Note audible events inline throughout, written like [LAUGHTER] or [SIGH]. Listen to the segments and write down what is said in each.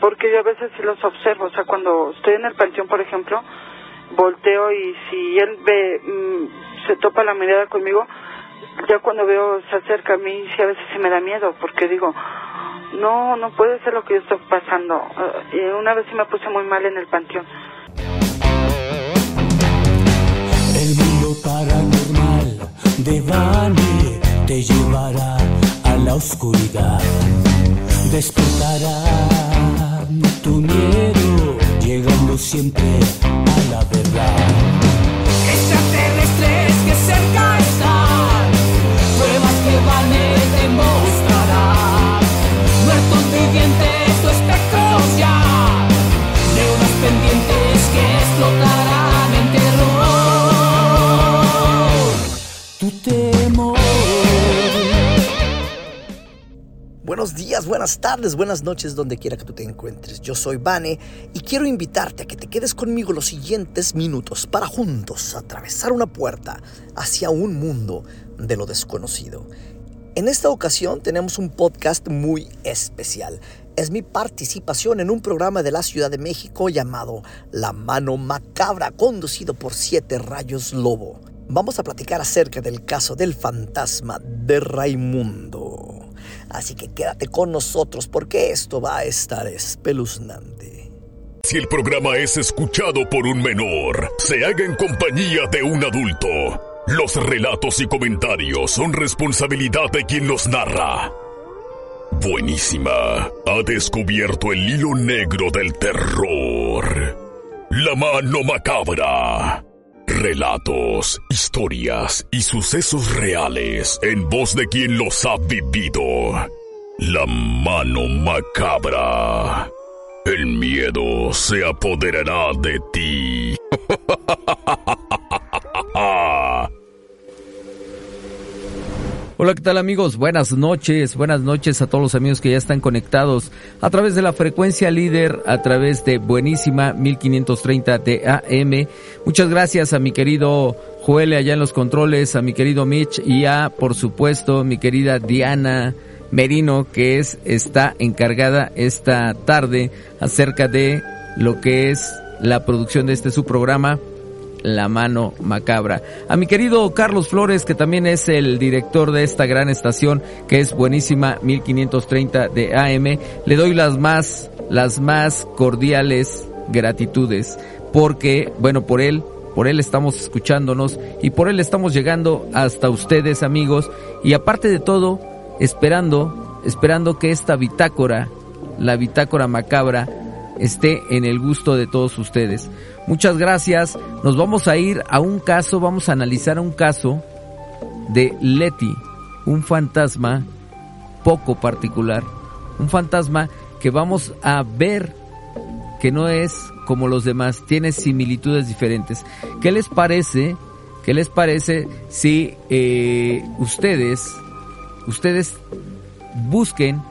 porque yo a veces sí los observo, o sea, cuando estoy en el panteón, por ejemplo, volteo y si él ve, mm, se topa la mirada conmigo, ya cuando veo se acerca a mí, sí a veces se me da miedo, porque digo, no, no puede ser lo que yo estoy pasando. Eh, y una vez sí me puse muy mal en el panteón. El mundo paranormal de Bani te llevará a la oscuridad. Despertará miedo, llegando siempre a la verdad. Buenos días, buenas tardes, buenas noches, donde quiera que tú te encuentres. Yo soy Vane y quiero invitarte a que te quedes conmigo los siguientes minutos para juntos atravesar una puerta hacia un mundo de lo desconocido. En esta ocasión tenemos un podcast muy especial. Es mi participación en un programa de la Ciudad de México llamado La Mano Macabra, conducido por Siete Rayos Lobo. Vamos a platicar acerca del caso del fantasma de Raimundo. Así que quédate con nosotros porque esto va a estar espeluznante. Si el programa es escuchado por un menor, se haga en compañía de un adulto. Los relatos y comentarios son responsabilidad de quien los narra. Buenísima. Ha descubierto el hilo negro del terror. La mano macabra. Relatos, historias y sucesos reales en voz de quien los ha vivido. La mano macabra. El miedo se apoderará de ti. [LAUGHS] Hola, ¿qué tal amigos? Buenas noches, buenas noches a todos los amigos que ya están conectados a través de la frecuencia líder, a través de Buenísima 1530 de AM. Muchas gracias a mi querido Joel allá en los controles, a mi querido Mitch y a, por supuesto, mi querida Diana Merino, que es, está encargada esta tarde acerca de lo que es la producción de este su programa la mano macabra. A mi querido Carlos Flores, que también es el director de esta gran estación, que es buenísima 1530 de AM, le doy las más, las más cordiales gratitudes, porque, bueno, por él, por él estamos escuchándonos y por él estamos llegando hasta ustedes, amigos, y aparte de todo, esperando, esperando que esta bitácora, la bitácora macabra, esté en el gusto de todos ustedes. Muchas gracias. Nos vamos a ir a un caso, vamos a analizar un caso de Leti, un fantasma poco particular, un fantasma que vamos a ver que no es como los demás, tiene similitudes diferentes. ¿Qué les parece? ¿Qué les parece si eh, ustedes, ustedes busquen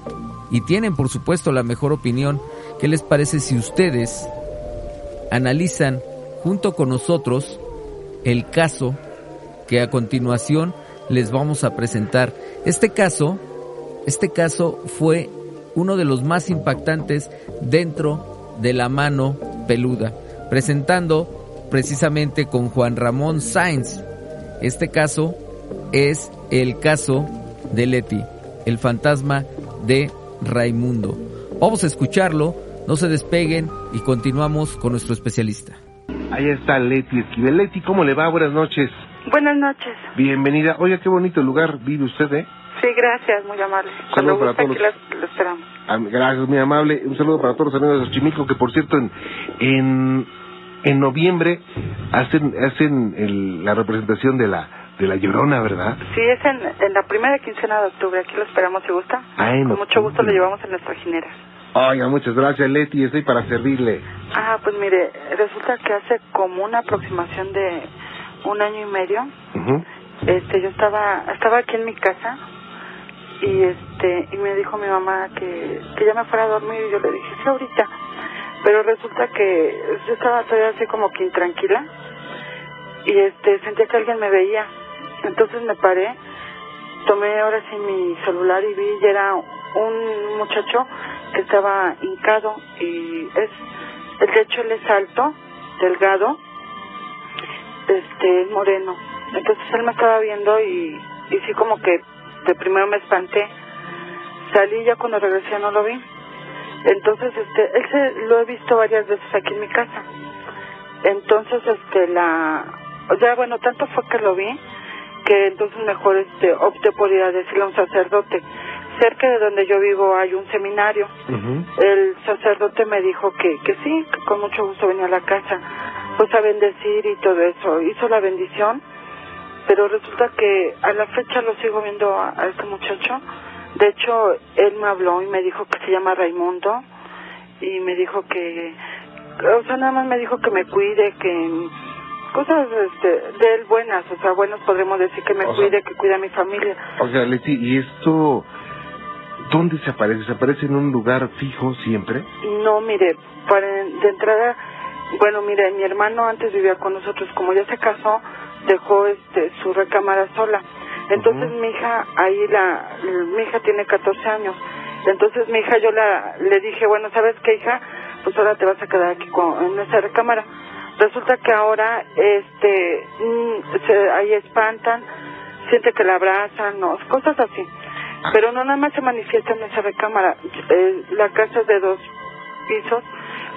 y tienen por supuesto la mejor opinión? ¿Qué les parece si ustedes analizan junto con nosotros el caso que a continuación les vamos a presentar. Este caso, este caso fue uno de los más impactantes dentro de la mano peluda, presentando precisamente con Juan Ramón Sainz. Este caso es el caso de Leti, el fantasma de Raimundo. Vamos a escucharlo no se despeguen y continuamos con nuestro especialista. Ahí está Leti Esquivel. Leti, ¿cómo le va? Buenas noches. Buenas noches. Bienvenida. Oiga, qué bonito lugar vive usted, ¿eh? Sí, gracias, muy amable. Un saludo para guste, todos. aquí las- lo esperamos. Ah, Gracias, muy amable. Un saludo para todos los amigos de Xochimilco, que por cierto, en, en, en noviembre hacen hacen el- la representación de la de la Llorona, ¿verdad? Sí, es en, en la primera quincena de octubre. Aquí lo esperamos si gusta. Ah, en Con mucho gusto lo llevamos en nuestra ginera. Oiga, muchas gracias, Leti. Estoy para servirle. Ah, pues mire, resulta que hace como una aproximación de un año y medio, Ujú. este, yo estaba, estaba aquí en mi casa y este, y me dijo mi mamá que, que ya me fuera a dormir y yo le dije, sí, ahorita. Pero resulta que yo estaba todavía así como que intranquila y este, sentía que alguien me veía. Entonces me paré, tomé ahora sí mi celular y vi y era un muchacho que estaba hincado y es, el de hecho él es alto, delgado, este, es moreno. Entonces él me estaba viendo y, y sí como que de primero me espanté. Salí ya cuando regresé no lo vi. Entonces, este, él se, lo he visto varias veces aquí en mi casa. Entonces, este, la, sea, bueno, tanto fue que lo vi que entonces mejor este opté por ir a decirle a un sacerdote. Cerca de donde yo vivo hay un seminario. El sacerdote me dijo que, que sí, que con mucho gusto venía a la casa, pues a bendecir y todo eso. Hizo la bendición, pero resulta que a la fecha lo sigo viendo a, a este muchacho. De hecho, él me habló y me dijo que se llama Raimundo y me dijo que, o sea, nada más me dijo que me cuide, que cosas este, de él buenas, o sea, buenas podremos decir que me O sea- cuide, que cuide a mi familia. O sea, Leti, ¿y esto dónde se aparece? ¿Se aparece en un lugar fijo siempre? No, mire, para de entrada, bueno, mire, mi hermano antes vivía con nosotros, como ya se casó, dejó este su recámara sola. Entonces mi hija, ahí la, mi hija tiene 14 años. Entonces mi hija yo la le dije, bueno, ¿sabes qué, hija? Pues ahora te vas a quedar aquí con, en esa recámara. Resulta que ahora este mm, se, ahí espantan, siente que la abrazan, no, cosas así. Pero no nada más se manifiesta en esa recámara. Eh, la casa es de dos pisos.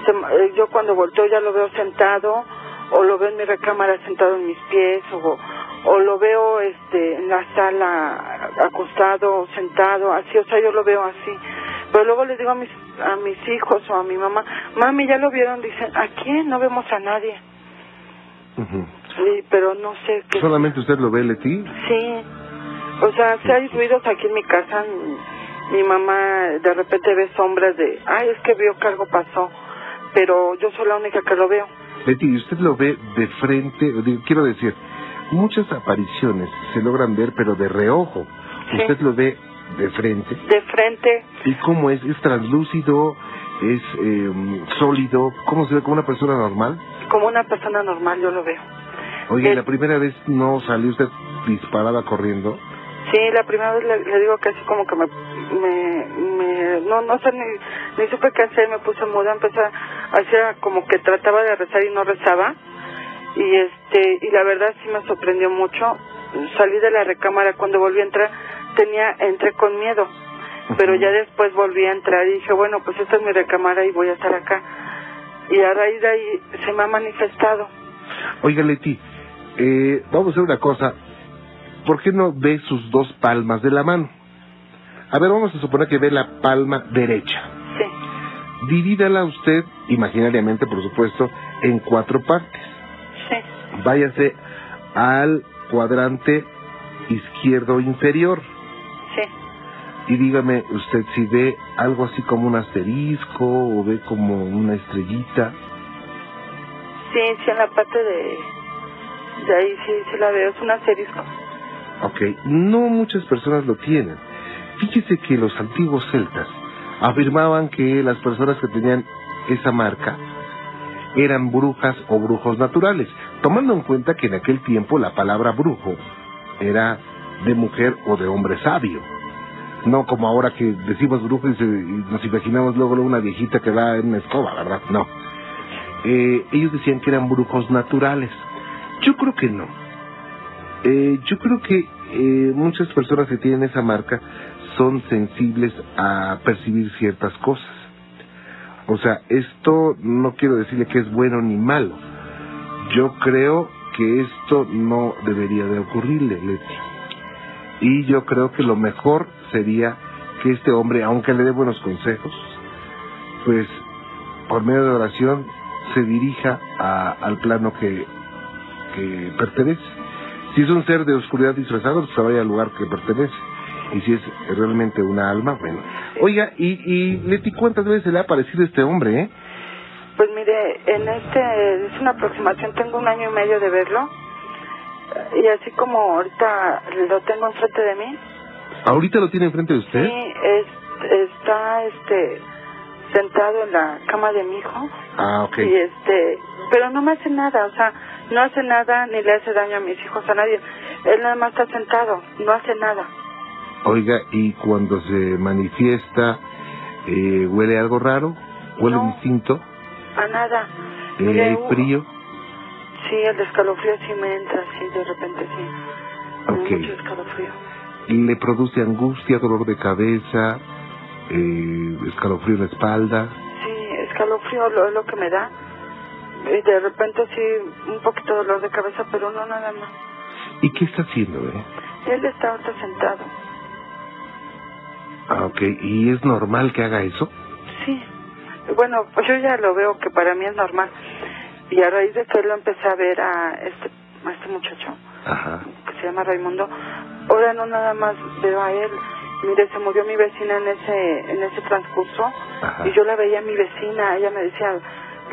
Se eh, yo cuando volteo ya lo veo sentado o lo veo en mi recámara sentado en mis pies o, o lo veo este en la sala acostado sentado así o sea yo lo veo así pero luego les digo a mis a mis hijos o a mi mamá mami ya lo vieron dicen a quién no vemos a nadie sí pero no sé qué ¿Solamente usted lo ve, Leti? Sí, o sea, si hay ruidos aquí en mi casa, mi, mi mamá de repente ve sombras de, ay, es que vio que algo pasó, pero yo soy la única que lo veo. Leti, ¿y usted lo ve de frente? Quiero decir, muchas apariciones se logran ver, pero de reojo. Sí. Usted lo ve de frente. De frente, ¿Y cómo es? ¿Es translúcido? ¿Es eh, sólido? ¿Cómo se ve como una persona normal? como una persona normal, yo lo veo. Oye, la primera vez no salió usted disparada corriendo. Sí, la primera vez le, le digo que así como que me, me, me no, no sé, ni, ni supe qué hacer, me puse muda, empecé a hacía como que trataba de rezar y no rezaba, y este, y la verdad sí me sorprendió mucho, salí de la recámara, cuando volví a entrar, tenía, entré con miedo, pero ya después volví a entrar y dije, bueno, pues esta es mi recámara y voy a estar acá, y a raíz de ahí se me ha manifestado, Oiga, Leti, eh, vamos a hacer una cosa. ¿Por qué no ve sus dos palmas de la mano? A ver, vamos a suponer que ve la palma derecha. sí, Divídala usted, imaginariamente, por supuesto, en cuatro partes. sí, Váyase al cuadrante izquierdo inferior sí. y dígame usted si ve algo así como un asterisco o ve como una estrellita. Sí, sí, en la parte de, de ahí sí, sí la veo, es un asterisco. Ok, no muchas personas lo tienen. Fíjese que los antiguos celtas afirmaban que las personas que tenían esa marca eran brujas o brujos naturales, tomando en cuenta que en aquel tiempo la palabra brujo era de mujer o de hombre sabio. No como ahora que decimos brujo y, se- y nos imaginamos luego una viejita que va en una escoba, ¿verdad? No. Eh, ellos decían que eran brujos naturales. Yo creo que no. Eh, yo creo que eh, muchas personas que tienen esa marca son sensibles a percibir ciertas cosas. O sea, esto no quiero decirle que es bueno ni malo. Yo creo que esto no debería de ocurrirle, Leti. Y yo creo que lo mejor sería que este hombre, aunque le dé buenos consejos, pues por medio de oración se dirija al plano que, que pertenece. Si es un ser de oscuridad disfrazado, pues se vaya al lugar que pertenece. Y si es realmente una alma, bueno. Oiga, y, y Leti, ¿cuántas veces le ha aparecido este hombre, eh? Pues mire, en este, es una aproximación, tengo un año y medio de verlo. Y así como ahorita lo tengo enfrente de mí, ¿Ahorita lo tiene enfrente de usted? sí, es- está este sentado en la cama de mi hijo. Ah, ok. Y este, pero no me hace nada, o sea, no hace nada ni le hace daño a mis hijos, a nadie. Él nada más está sentado, no hace nada. Oiga, y cuando se manifiesta, Eh, ¿Huele algo raro? ¿Huele No. distinto? A nada. Eh, Mire, ¿Hay u- frío? Sí, el escalofrío sí me entra, sí, de repente sí. Me da Ok. Mucho escalofrío. ¿Le produce angustia, dolor de cabeza, eh, escalofrío en la espalda? Sí, escalofrío lo, es lo que me da. Y de repente sí, un poquito de dolor de cabeza, pero no nada más. ¿Y qué está haciendo, eh? Él está ahorita sentado. Ah, ok. ¿Y es normal que haga eso? Sí. Bueno, pues yo ya lo veo que para mí es normal. Y a raíz de que lo empecé a ver a este, a este muchacho, Ajá. que se llama Raimundo, ahora no nada más veo a él. Mire, se murió mi vecina en ese en ese transcurso Ajá. y yo la veía a mi vecina, ella me decía,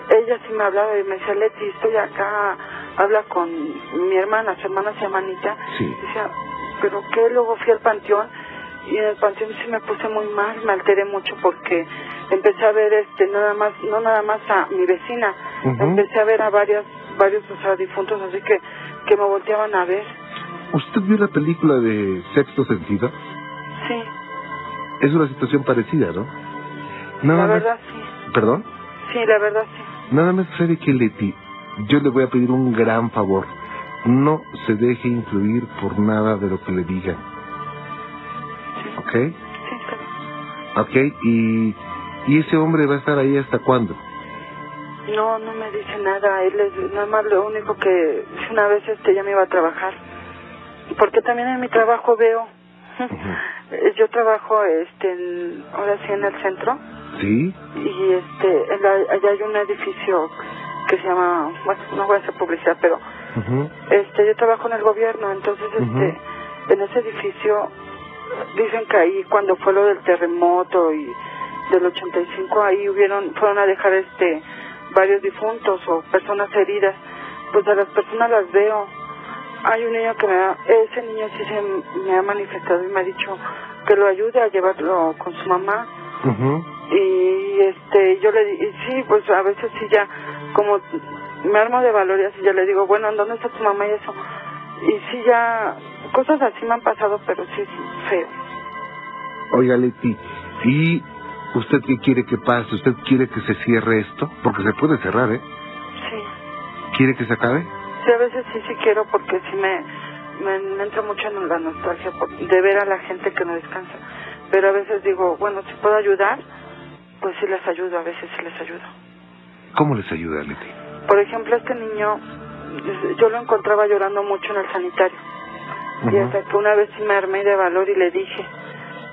ella sí me hablaba y me decía, Leti, estoy acá, habla con mi hermana, su hermana se llama Anita. Sí. Decía, pero qué, luego fui al panteón y en el panteón sí me puse muy mal, me alteré mucho porque empecé a ver este nada más, no nada más a mi vecina, empecé a ver a varias, varios o sea, difuntos así que, que me volteaban a ver. ¿Usted vio la película de Sexto Sentido? Sí, Es una situación parecida, ¿no? Nada la verdad sí, ¿Perdón? sí, la verdad sí. Nada más sabe que Leti, yo le voy a pedir un gran favor. No se deje influir por nada de lo que le digan. ¿Ok? ¿Ok? ¿Y, y ese hombre va a estar ahí hasta cuándo? No, no me dice nada. Él es nada más lo único que una vez este ya me iba a trabajar. Porque también en mi trabajo veo. [LAUGHS] Yo trabajo este en- ahora sí en el centro ¿Sí? y este en la- allá hay un edificio que se llama, bueno, no voy a hacer publicidad, pero este yo trabajo en el gobierno, entonces este en ese edificio dicen que ahí cuando fue lo del terremoto y del 85 ahí hubieron fueron a dejar este varios difuntos o personas heridas. Pues a las personas las veo. Hay un niño que me ha, ese niño sí se me ha manifestado y me ha dicho que lo ayude a llevarlo con su mamá. Ujú. Y este yo le di y sí pues a veces sí ya como me armo de valor y así ya le digo bueno ¿en dónde está tu mamá y eso y sí ya cosas así me han pasado pero sí feo Oiga, Leti, ¿y usted qué quiere que pase? ¿Usted quiere que se cierre esto? Porque se puede cerrar, ¿eh? sí ¿Quiere que se acabe? sí a veces sí sí quiero porque sí me me, me entra mucho en la nostalgia por- de ver a la gente que no descansa pero a veces digo bueno si puedo ayudar pues sí les ayudo a veces sí les ayudo ¿Cómo les ayuda, Leti? Por ejemplo, este niño, yo lo encontraba llorando mucho en el sanitario. Y hasta que una vez sí me armé de valor y le dije.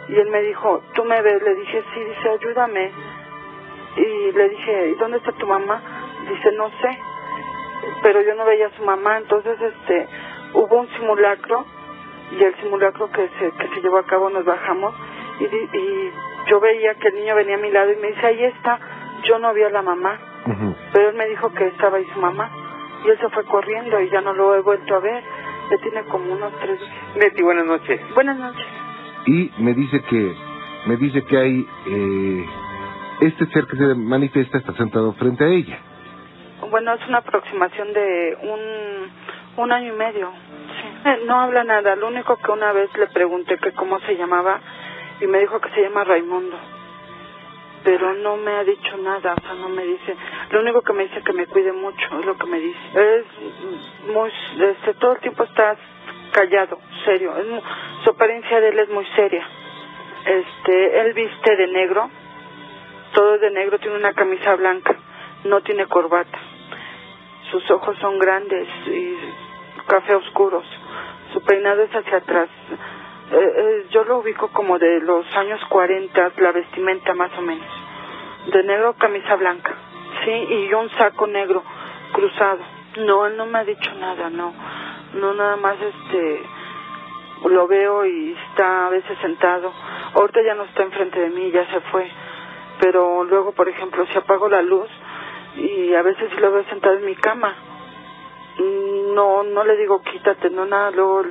Y él me dijo, ¿tú me ves? Le dije, sí, dice, ayúdame. Y le dije, ¿y dónde está tu mamá? Dice, no sé. Pero yo no veía a su mamá, entonces este hubo un simulacro y el simulacro que se, que se llevó a cabo nos bajamos y, y yo veía que el niño venía a mi lado y me dice, ahí está, yo no vi a la mamá pero él me dijo que estaba ahí su mamá y él se fue corriendo y ya no lo he vuelto a ver. Ya tiene como unos tres. Leti, buenas noches. Buenas noches. Y me dice que, me dice que hay, eh, este ser que se manifiesta está sentado frente a ella. Bueno, es una aproximación de un, un año y medio. Sí. Eh, No habla nada. Lo único que una vez le pregunté que cómo se llamaba y me dijo que se llama Raimundo. Pero no me ha dicho nada, o sea, no me dice. Lo único que me dice que me cuide mucho, es lo que me dice. Es muy, este, todo el tiempo está callado, serio. Es su apariencia de él es muy seria. Este, él viste de negro, todo es de negro, tiene una camisa blanca, no tiene corbata. Sus ojos son grandes y café oscuros. Su peinado es hacia atrás. Eh, eh, yo lo ubico como de los años 40, la vestimenta más o menos. De negro, camisa blanca. Sí, y un saco negro cruzado. No, él no me ha dicho nada, no. No, nada más este lo veo y está a veces sentado. Ahorita ya no está enfrente de mí, ya se fue. Pero luego, por ejemplo, si apago la luz y a veces lo veo sentado en mi cama, mm, no, no le digo quítate, no nada, luego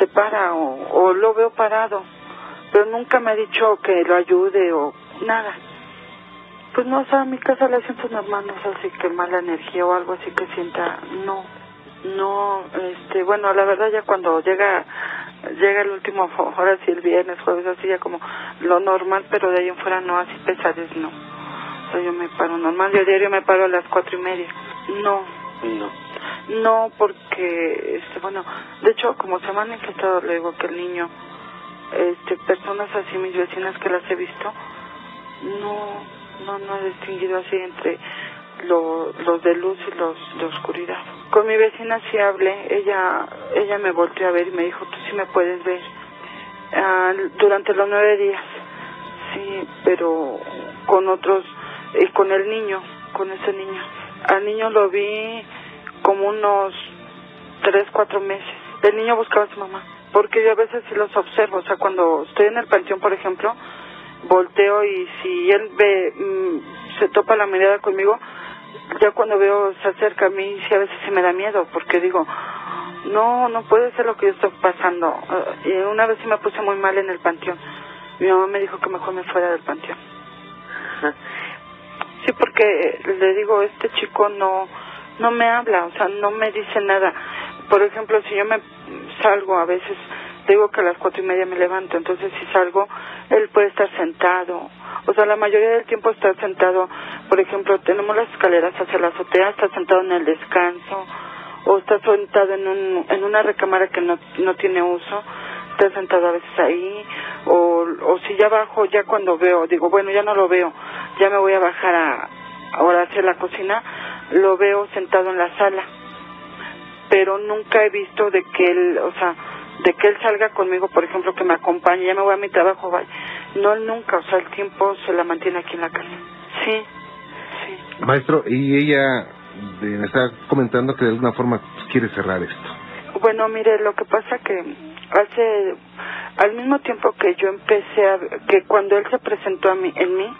se para o, o lo veo parado. Pero nunca me ha dicho que lo ayude o nada. Pues no, o sea, a mi casa le siento normal, no sé si que mala energía o algo así que sienta, no, no, este, bueno, la verdad ya cuando llega llega el último, [LAUGHS] ahora sí el viernes, jueves, así ya como lo normal, pero de ahí en fuera no, así pesares no. O sea, yo me paro normal, yo diario me paro a las cuatro y media. No. No. No, porque, este, bueno, de hecho, como se me han infectado luego que el niño, este, personas así, mis vecinas que las he visto, no, no, no he distinguido así entre lo- los de luz y los de oscuridad. Con mi vecina sí hablé, ella, ella me volteó a ver y me dijo, tú sí me puedes ver Ah, durante los nueve días, sí, pero con otros, y con el niño, con ese niño. Al niño lo vi como unos tres, cuatro meses. El niño buscaba a su mamá, porque yo a veces sí los observo, o sea, cuando estoy en el panteón, por ejemplo, volteo y si él ve, mm, se topa la mirada conmigo, ya cuando veo se acerca a mí, sí a veces sí me da miedo, porque digo, no, no puede ser lo que yo estoy pasando. Eh, y una vez sí me puse muy mal en el panteón. Mi mamá me dijo que mejor me fuera del panteón. Sí, porque le digo, este chico no no me habla, o sea, no me dice nada. Por ejemplo, si yo me salgo a veces, digo que a las cuatro y media me levanto, entonces si salgo, él puede estar sentado. O sea, la mayoría del tiempo está sentado. Por ejemplo, tenemos las escaleras hacia la azotea, está sentado en el descanso, o está sentado en, un, en una recámara que no, no tiene uso, está sentado a veces ahí, o, o si ya bajo, ya cuando veo, digo, bueno, ya no lo veo, ya me voy a bajar a, ahora hacia la cocina, lo veo sentado en la sala, pero nunca he visto de que él, o sea, de que él salga conmigo, por ejemplo, que me acompañe, ya me voy a mi trabajo, vaya. No, nunca, o sea, el tiempo se la mantiene aquí en la casa. Sí, sí. Maestro, y ella de- me está comentando que de alguna forma quiere cerrar esto. Bueno, mire, lo que pasa que hace, al mismo tiempo que yo empecé a, que cuando él se presentó a mí, en mí,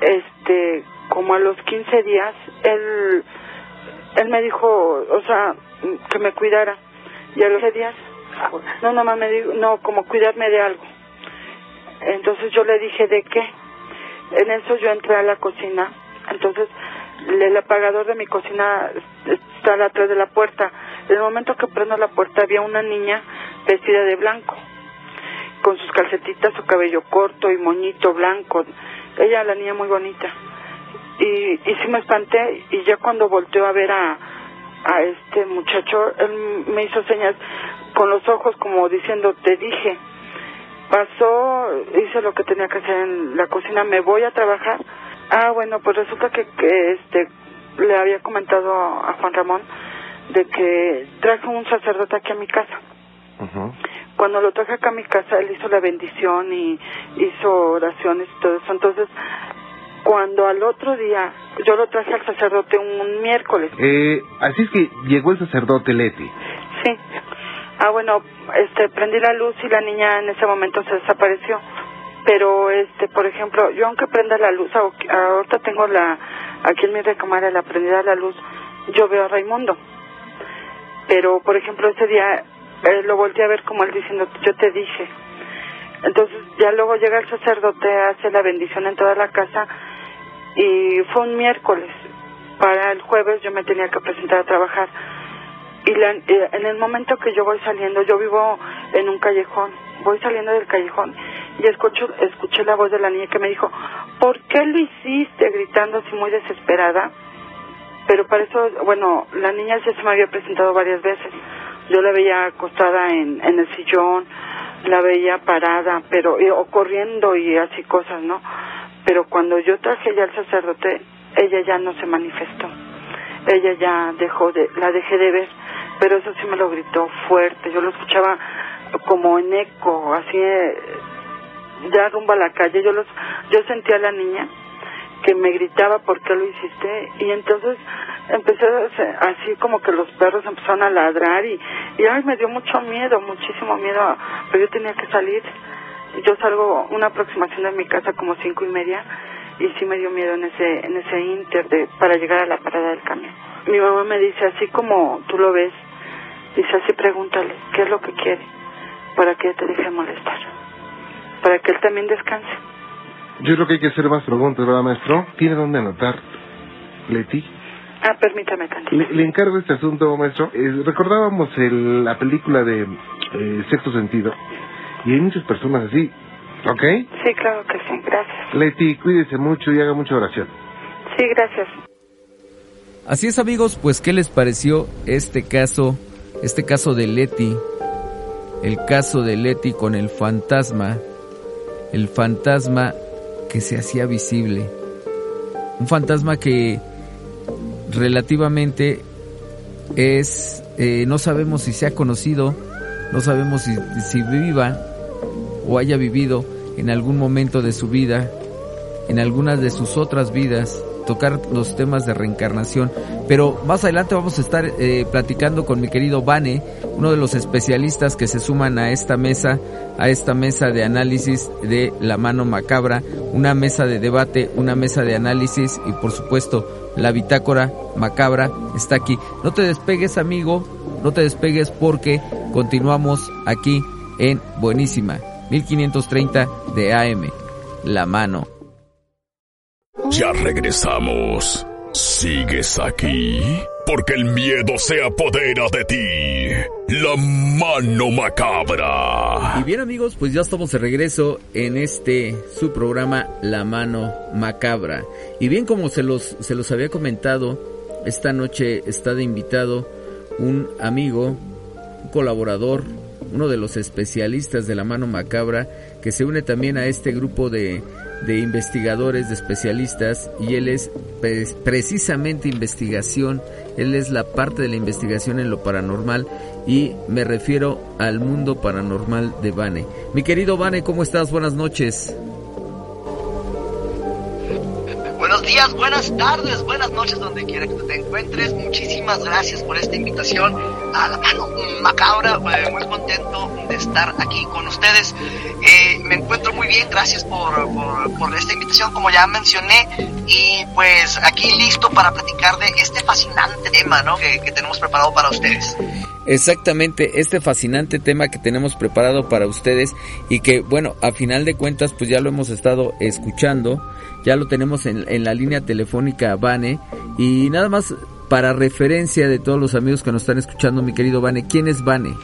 este, como a los 15 días, él, él me dijo, o sea, que me cuidara. Y a los 15 días, no, nada más me dijo, no, como cuidarme de algo. Entonces yo le dije, ¿de qué? En eso yo entré a la cocina, entonces el apagador de mi cocina está atrás de la puerta. En el momento que prendo la puerta había una niña vestida de blanco, con sus calcetitas, su cabello corto y moñito blanco. Ella, la niña muy bonita. Y, y sí me espanté y ya cuando volteó a ver a, a este muchacho, él me hizo señas con los ojos como diciendo, te dije. Pasó, hice lo que tenía que hacer en la cocina, me voy a trabajar. Ah, bueno, pues resulta que, que este le había comentado a Juan Ramón de que traje un sacerdote aquí a mi casa. Cuando lo traje acá a mi casa, él hizo la bendición y hizo oraciones y todo eso. Entonces, cuando al otro día, yo lo traje al sacerdote un miércoles. Eh, así es que llegó el sacerdote Leti. Sí. Ah, bueno, este, prendí la luz y la niña en ese momento se desapareció. Pero, este, por ejemplo, yo aunque prenda la luz, ahorita tengo la, aquí en mi recámara la prendida la luz, yo veo a Raimundo. Pero, por ejemplo, ese día eh, lo volteé a ver como él diciendo, yo te dije. Entonces, ya luego llega el sacerdote, hace la bendición en toda la casa y fue un miércoles. Para el jueves yo me tenía que presentar a trabajar. Y la- eh, en el momento que yo voy saliendo, yo vivo en un callejón, voy saliendo del callejón y escucho, escuché la voz de la niña que me dijo, ¿por qué lo hiciste? gritando así muy desesperada. Pero para eso, bueno, la niña ya se me había presentado varias veces. Yo la veía acostada en, en el sillón, la veía parada, pero o corriendo y así cosas, ¿no? Pero cuando yo traje ya al sacerdote, ella ya no se manifestó. Ella ya dejó de, la dejé de ver, pero eso sí me lo gritó fuerte. Yo lo escuchaba como en eco, así, eh, ya rumbo a la calle. Yo los, yo sentía a la niña que me gritaba por qué lo hiciste y entonces empecé así como que los perros empezaron a ladrar y, y ay me dio mucho miedo muchísimo miedo pero yo tenía que salir yo salgo una aproximación de mi casa como cinco y media y sí me dio miedo en ese en ese inter de para llegar a la parada del camión mi mamá me dice así como tú lo ves dice así pregúntale qué es lo que quiere para que te deje de molestar para que él también descanse Yo creo que hay que hacer más preguntas, ¿verdad, maestro? ¿Tiene dónde anotar, Leti? Ah, permítame tantito. Le, le encargo este asunto, maestro. Eh, recordábamos el- la película de eh, Sexto Sentido y hay muchas personas así, ¿ok? Sí, claro que sí, gracias. Leti, cuídese mucho y haga mucha oración. Sí, gracias. Así es amigos, pues ¿qué les pareció este caso, este caso de Leti? El caso de Leti con el fantasma, el fantasma que se hacía visible. Un fantasma que relativamente es, eh, no sabemos si se ha conocido, no sabemos si, si viva o haya vivido en algún momento de su vida, en algunas de sus otras vidas, tocar los temas de reencarnación. Pero más adelante vamos a estar eh, platicando con mi querido Vane, uno de los especialistas que se suman a esta mesa, a esta mesa de análisis de la mano macabra, una mesa de debate, una mesa de análisis y por supuesto la bitácora macabra está aquí. No te despegues amigo, no te despegues porque continuamos aquí en Buenísima, 1530 de AM, la mano. Ya regresamos. ¿Sigues aquí? Porque el miedo se apodera de ti. La mano macabra. Y bien amigos, pues ya estamos de regreso en este su programa La mano macabra. Y bien como se los se los había comentado, esta noche está de invitado un amigo, un colaborador, uno de los especialistas de la mano macabra que se une también a este grupo de de investigadores, de especialistas, y él es pre- precisamente investigación, él es la parte de la investigación en lo paranormal, y me refiero al mundo paranormal de Vane. Mi querido Vane, ¿cómo estás? Buenas noches. Buenos días, buenas tardes, buenas noches, donde quiera que te encuentres. Muchísimas gracias por esta invitación a la mano macabra. Eh, muy contento de estar aquí con ustedes. Eh, me encuentro muy bien, gracias por, por, por esta invitación, como ya mencioné. Y pues aquí listo para platicar de este fascinante tema ¿no? que, que tenemos preparado para ustedes. Exactamente, este fascinante tema que tenemos preparado para ustedes y que, bueno, a final de cuentas, pues ya lo hemos estado escuchando, ya lo tenemos en, en la línea telefónica Vane y nada más para referencia de todos los amigos que nos están escuchando, mi querido Vane, ¿quién es Vane?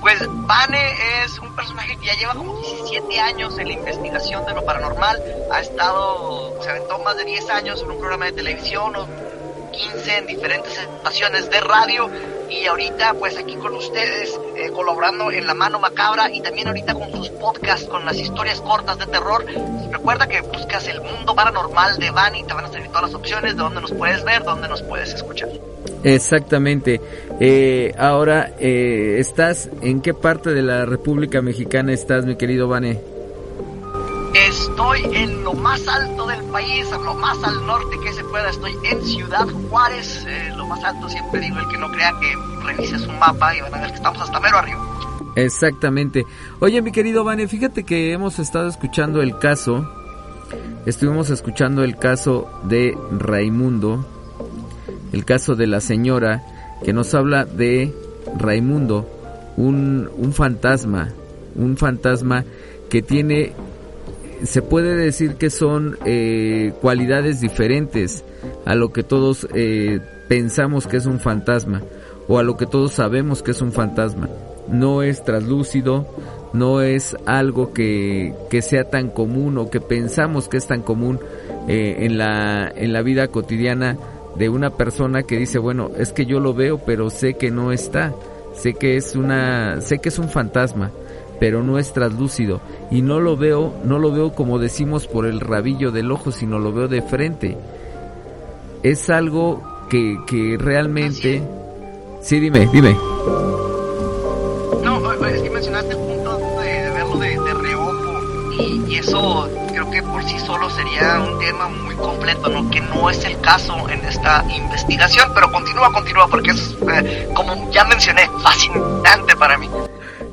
Pues Vane es un personaje que ya lleva como 17 años en la investigación de lo paranormal. Ha estado, se aventó más de 10 años en un programa de televisión o 15 en diferentes estaciones de radio y ahorita pues aquí con ustedes eh, colaborando en La Mano Macabra y también ahorita con sus podcasts con las historias cortas de terror. Recuerda que buscas el mundo paranormal de Vani, te van a salir todas las opciones de dónde nos puedes ver, dónde nos puedes escuchar. Exactamente. Eh, ahora, eh, ¿estás en qué parte de la República Mexicana estás, mi querido Vane? Estoy en lo más alto del país, a lo más al norte que se pueda. Estoy en Ciudad Juárez, eh, lo más alto. Siempre digo, el que no crea que revise su mapa y van a ver que estamos hasta mero arriba. Exactamente. Oye, mi querido Vane, fíjate que hemos estado escuchando el caso, estuvimos escuchando el caso de Raimundo, el caso de la señora que nos habla de Raimundo, un, un fantasma, un fantasma que tiene, se puede decir que son eh, cualidades diferentes a lo que todos eh, pensamos que es un fantasma o a lo que todos sabemos que es un fantasma. No es traslúcido, no es algo que, que sea tan común o que pensamos que es tan común eh, en, la, en la vida cotidiana de una persona que dice, bueno, es que yo lo veo, pero sé que no está, sé que es una, sé que es un fantasma, pero no es traslúcido y no lo veo, no lo veo como decimos por el rabillo del ojo, sino lo veo de frente. Es algo que, que realmente, sí, dime, dime. No, es que mencionaste el punto de, verlo de, de reojo y, y eso creo que por sí solo sería un tema muy completo, ¿no? Que no es el caso en esta investigación, pero continúa, continúa, porque es, eh, como ya mencioné, fascinante para mí.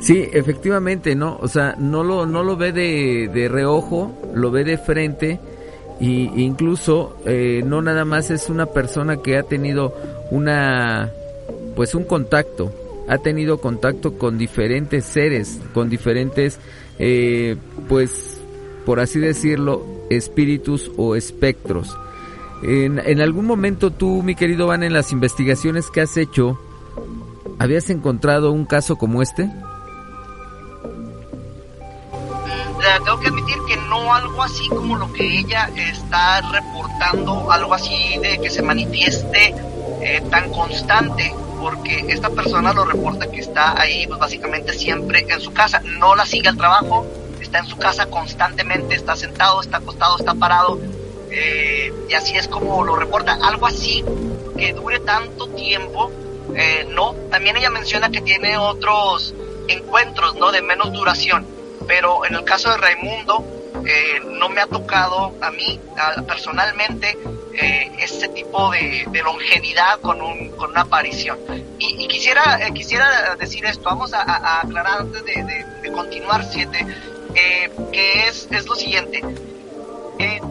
Sí, efectivamente, ¿no? O sea, no lo, no lo ve de, de reojo, lo ve de frente y incluso eh, no nada más es una persona que ha tenido una, pues un contacto, ha tenido contacto con diferentes seres, con diferentes, eh, pues, por así decirlo, espíritus o espectros. En, en algún momento tú, mi querido Van, en las investigaciones que has hecho, ¿habías encontrado un caso como este? Tengo que admitir que no algo así como lo que ella está reportando, algo así de que se manifieste eh, tan constante, porque esta persona lo reporta que está ahí pues básicamente siempre en su casa, no la sigue al trabajo, está en su casa constantemente, está sentado, está acostado, está parado, eh, y así es como lo reporta, algo así que dure tanto tiempo, eh, no, también ella menciona que tiene otros encuentros, ¿no? De menos duración pero en el caso de Raimundo eh, no me ha tocado a mí personalmente eh, ese tipo de, longevidad con, un, con una aparición. Y, quisiera, eh, quisiera decir esto, vamos a, aclarar antes de, continuar, siete, que es, es lo siguiente.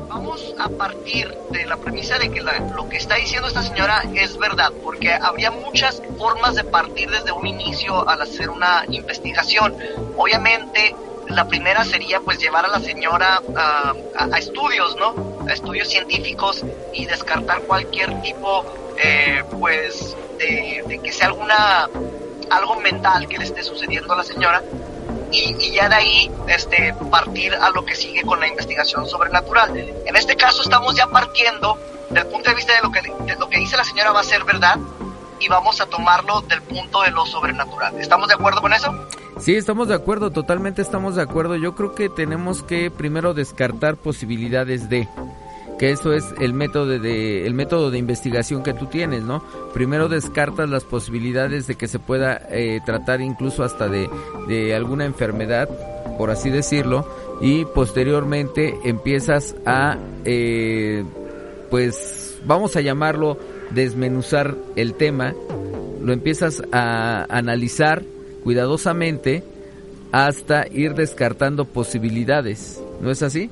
vamos a partir de la premisa de que lo que está diciendo esta señora es verdad, porque habría muchas formas de partir desde un inicio al hacer una investigación. Obviamente, la primera sería pues llevar a la señora a, estudios, ¿no? A estudios científicos y descartar cualquier tipo, eh, pues, de, que sea alguna, algo mental que le esté sucediendo a la señora. Y, ya de ahí este, partir a lo que sigue con la investigación sobrenatural. En este caso estamos ya partiendo del punto de vista de lo que, de lo que dice la señora va a ser verdad y vamos a tomarlo del punto de lo sobrenatural. ¿Estamos de acuerdo con eso? Sí, estamos de acuerdo, totalmente estamos de acuerdo. Yo creo que tenemos que primero descartar posibilidades de que eso es el método de, el método de investigación que tú tienes, ¿no? Primero descartas las posibilidades de que se pueda eh, tratar incluso hasta de, de alguna enfermedad, por así decirlo, y posteriormente empiezas a, eh, pues, vamos a llamarlo desmenuzar el tema, lo empiezas a analizar cuidadosamente hasta ir descartando posibilidades. ¿No es así?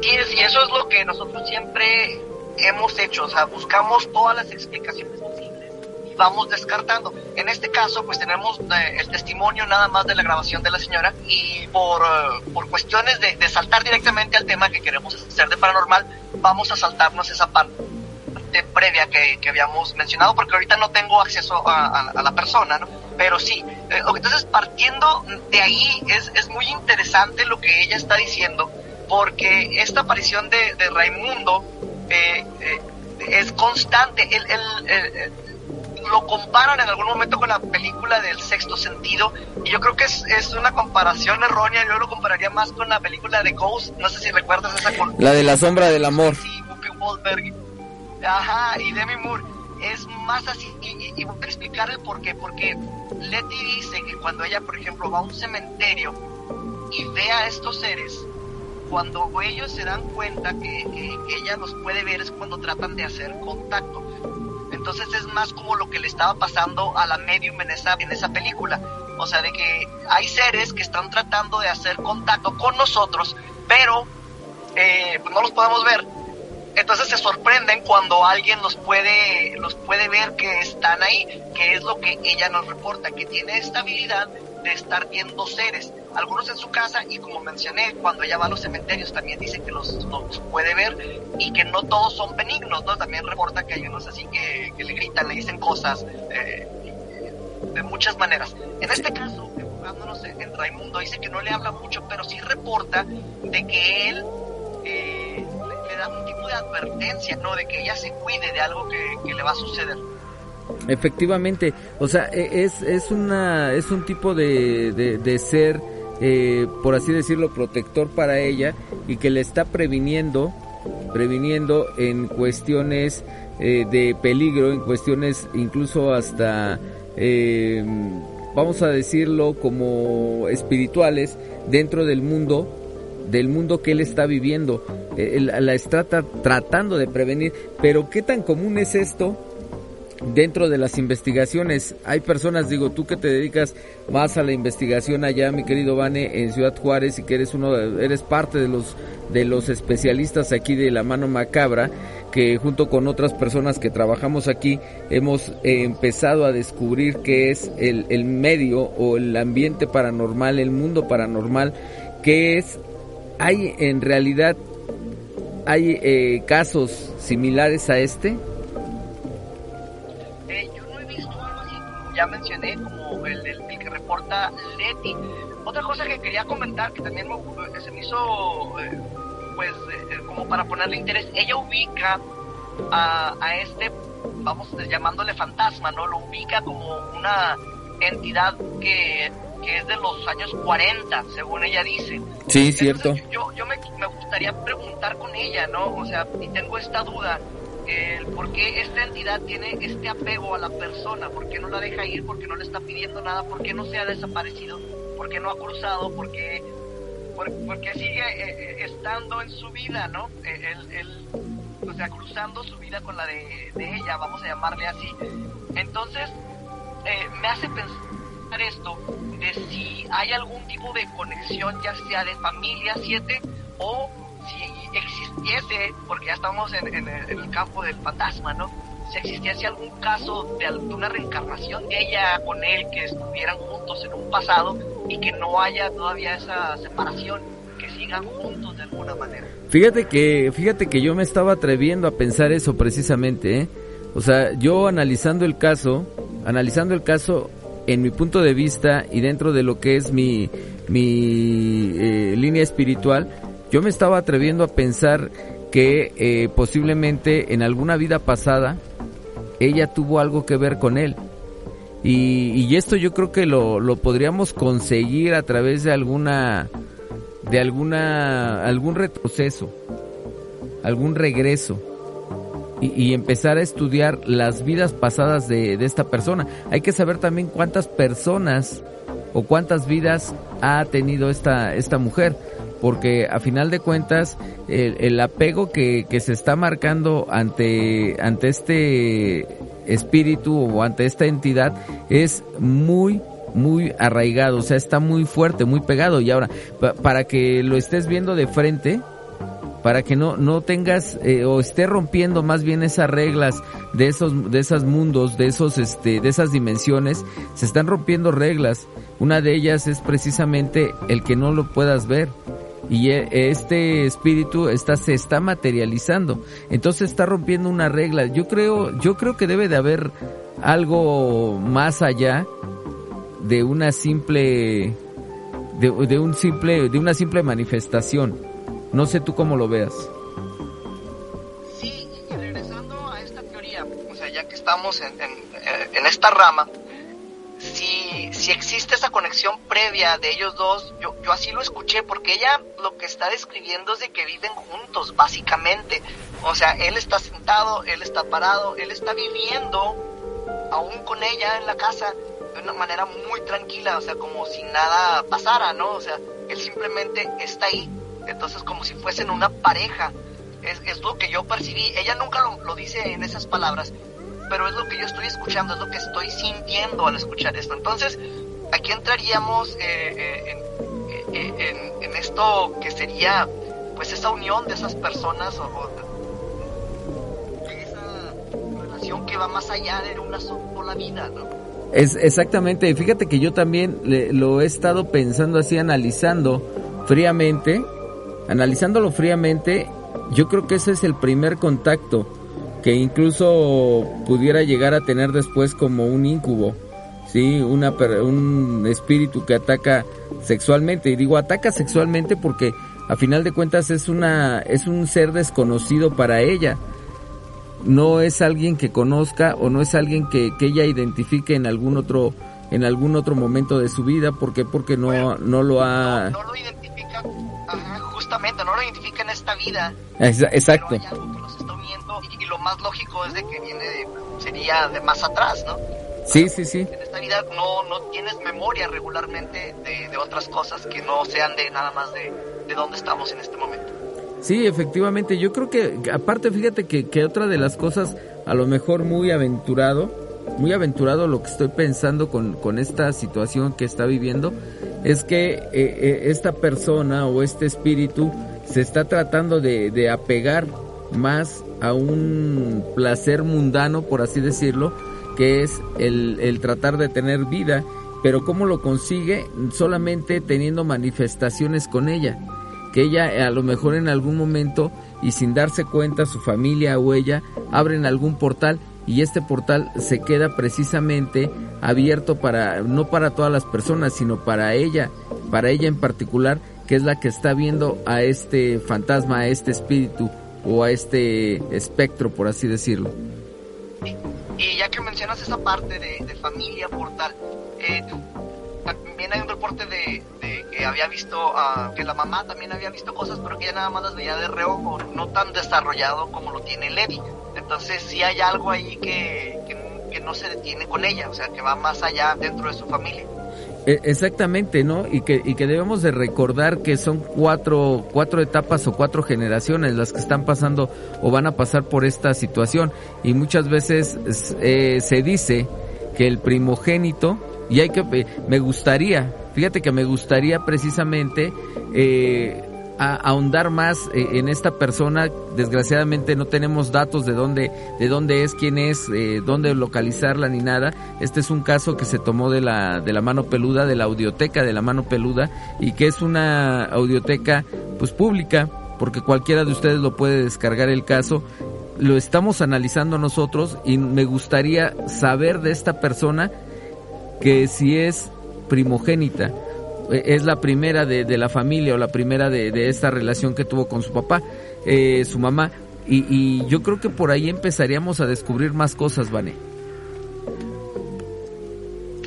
Sí, y eso es lo que nosotros siempre hemos hecho, o sea, buscamos todas las explicaciones vamos descartando. En este caso, pues tenemos eh, el testimonio nada más de la grabación de la señora y por, eh, por cuestiones de, saltar directamente al tema que queremos hacer de paranormal, vamos a saltarnos esa parte previa que, que, habíamos mencionado, porque ahorita no tengo acceso a, la persona, ¿no? Pero sí, eh, entonces partiendo de ahí es, es, muy interesante lo que ella está diciendo, porque esta aparición de, de Raimundo es constante. El, lo comparan en algún momento con la película del sexto sentido y yo creo que es, es, una comparación errónea, yo lo compararía más con la película de Ghost, no sé si recuerdas esa La de la sombra del amor. Sí, Whoopi Ajá, y Demi Moore es más así, y, voy a explicar el por qué, porque Letty dice que cuando ella, por ejemplo, va a un cementerio y ve a estos seres, cuando ellos se dan cuenta que, ella los puede ver es cuando tratan de hacer contacto. Entonces es más como lo que le estaba pasando a la medium en esa, en esa película. O sea, de que hay seres que están tratando de hacer contacto con nosotros, pero eh, pues no los podemos ver entonces se sorprenden cuando alguien los puede, los puede ver que están ahí, que es lo que ella nos reporta, que tiene esta habilidad de estar viendo seres, algunos en su casa y como mencioné, cuando ella va a los cementerios también dice que los, puede ver y que no todos son benignos, ¿no? También reporta que hay unos así que, le gritan, le dicen cosas eh, de muchas maneras. En este caso, enfocándonos en, en Raimundo, dice que no le habla mucho, pero sí reporta de que él... Eh, le da un tipo de advertencia, ¿no? De que ella se cuide de algo que, le va a suceder. Efectivamente, o sea, e, es, es, una, es un tipo de, de, ser, eh, por así decirlo, protector para ella y que le está previniendo, previniendo en cuestiones eh, de peligro, en cuestiones incluso hasta, eh, vamos a decirlo, como espirituales dentro del mundo del mundo que él está viviendo. Eh, la está tratando de prevenir. Pero ¿qué tan común es esto? Dentro de las investigaciones hay personas, digo, tú que te dedicas más a la investigación allá, mi querido Vane, en Ciudad Juárez y que eres uno, eres parte de los de los especialistas aquí de la mano macabra, que junto con otras personas que trabajamos aquí hemos empezado a descubrir qué es el, el medio o el ambiente paranormal, el mundo paranormal, qué es hay en realidad hay eh, casos similares a este? Ya mencioné, como el, el, el que reporta Leti. Otra cosa que quería comentar, que también me- se me hizo, eh, pues, eh, como para ponerle interés, ella ubica a, a este, vamos llamándole fantasma, ¿no? Lo ubica como una entidad que, que es de los años 40, según ella dice. Sí, cierto. Entonces, yo yo me, me gustaría preguntar con ella, ¿no? O sea, y tengo esta duda, el por qué esta entidad tiene este apego a la persona, por qué no la deja ir, por qué no le está pidiendo nada, por qué no se ha desaparecido, por qué no ha cruzado, por qué, por, qué sigue eh, eh, estando en su vida, ¿no? Eh, Él, él, o sea, cruzando su vida con la de, de ella, vamos a llamarle así. Entonces, eh, me hace pensar esto de si hay algún tipo de conexión, ya sea de familia 7 o si existiese, porque ya estamos en, en el, campo del fantasma, ¿no? Si existiese algún caso de alguna reencarnación de ella con él que estuvieran juntos en un pasado y que no haya todavía esa separación, que sigan juntos de alguna manera. Fíjate que, fíjate que yo me estaba atreviendo a pensar eso precisamente, ¿eh? O sea, yo analizando el caso, analizando el caso en mi punto de vista y dentro de lo que es mi, mi eh, línea espiritual, yo me estaba atreviendo a pensar que eh, posiblemente en alguna vida pasada ella tuvo algo que ver con él. Y, esto yo creo que lo, lo podríamos conseguir a través de alguna de alguna algún retroceso, algún regreso y, empezar a estudiar las vidas pasadas de esta persona. Hay que saber también cuántas personas o cuántas vidas ha tenido esta esta mujer, porque a final de cuentas el, el apego que, que se está marcando ante ante este espíritu o ante esta entidad es muy muy arraigado, o sea, está muy fuerte, muy pegado. Y ahora, pa- para que lo estés viendo de frente, para que no no tengas eh, o esté rompiendo más bien esas reglas de esos de esos mundos, de esos este de esas dimensiones, se están rompiendo reglas. Una de ellas es precisamente el que no lo puedas ver. Y e- este espíritu está se está materializando. Entonces está rompiendo una regla. Yo creo yo creo que debe de haber algo más allá de una simple de, de un simple de una simple manifestación. No sé tú cómo lo veas. Sí, y regresando a esta teoría, o sea, ya que estamos eh, en esta rama, si, si existe esa conexión previa de ellos dos, yo, yo así lo escuché, porque ella lo que está describiendo es de que viven juntos, básicamente. O sea, él está sentado, él está parado, él está viviendo aún con ella en la casa de una manera muy tranquila, o sea, como si nada pasara, ¿no? O sea, él simplemente está ahí, entonces como si fuesen una pareja. Es, es lo que yo percibí. Ella nunca lo, lo dice en esas palabras, pero es lo que yo estoy escuchando, es lo que estoy sintiendo al escuchar esto. Entonces, aquí entraríamos eh, eh, en, eh, en, en esto que sería, pues, esa unión de esas personas o, o de esa relación que va más allá de una sola vida, ¿no? Es exactamente, fíjate que yo también le- lo he estado pensando así, analizando fríamente, analizándolo fríamente, yo creo que ese es el primer contacto que incluso pudiera llegar a tener después como un incubo, sí, una un espíritu que ataca sexualmente. Y digo ataca sexualmente porque a final de cuentas es una es un ser desconocido para ella. No es alguien que conozca o no es alguien que, que ella identifique en algún otro en algún otro momento de su vida. Porque porque no no lo ha no lo identifica, ajá, justamente, no lo identifica en esta vida. Exa- exacto Pero hay algo que los está uniendo y, y lo más lógico es de que viene de, sería de más atrás, ¿no? sí sí sí En esta vida no, no tienes memoria regularmente de, de otras cosas que no sean de nada más de, de dónde estamos en este momento. Sí, efectivamente, yo creo que aparte fíjate que, que otra de las cosas a lo mejor muy aventurado, muy aventurado lo que estoy pensando con, con esta situación que está viviendo, es que eh, eh, esta persona o este espíritu se está tratando de, de apegar más a un placer mundano, por así decirlo, que es el, el tratar de tener vida, pero ¿cómo lo consigue? Solamente teniendo manifestaciones con ella que ella a lo mejor en algún momento y sin darse cuenta su familia o ella abren algún portal y este portal se queda precisamente abierto para no para todas las personas sino para ella para ella en particular que es la que está viendo a este fantasma a este espíritu o a este espectro por así decirlo. Y ya que mencionas esa parte de, familia portal eh, también hay un reporte de, que había visto que la mamá también había visto cosas pero que ella nada más las veía de reojo no tan desarrollado como lo tiene Levi entonces sí hay algo ahí que, que, no se detiene con ella, o sea, que va más allá dentro de su familia. E, exactamente, ¿no? Y que, y que debemos de recordar que son cuatro, cuatro etapas o cuatro generaciones las que están pasando o van a pasar por esta situación. Y muchas veces eh, se dice que el primogénito, y hay que, me gustaría, fíjate que me gustaría precisamente eh, a ahondar más eh, en esta persona. Desgraciadamente no tenemos datos de dónde, de dónde es, quién es, eh, dónde localizarla ni nada. Este es un caso que se tomó de la, de la mano peluda, de la audioteca de la mano peluda y que es una audioteca pues pública porque cualquiera de ustedes lo puede descargar el caso. Lo estamos analizando nosotros y me gustaría saber de esta persona que si es primogénita es la primera de, la familia o la primera de, esta relación que tuvo con su papá, eh, su mamá. Y, yo creo que por ahí empezaríamos a descubrir más cosas, Vane.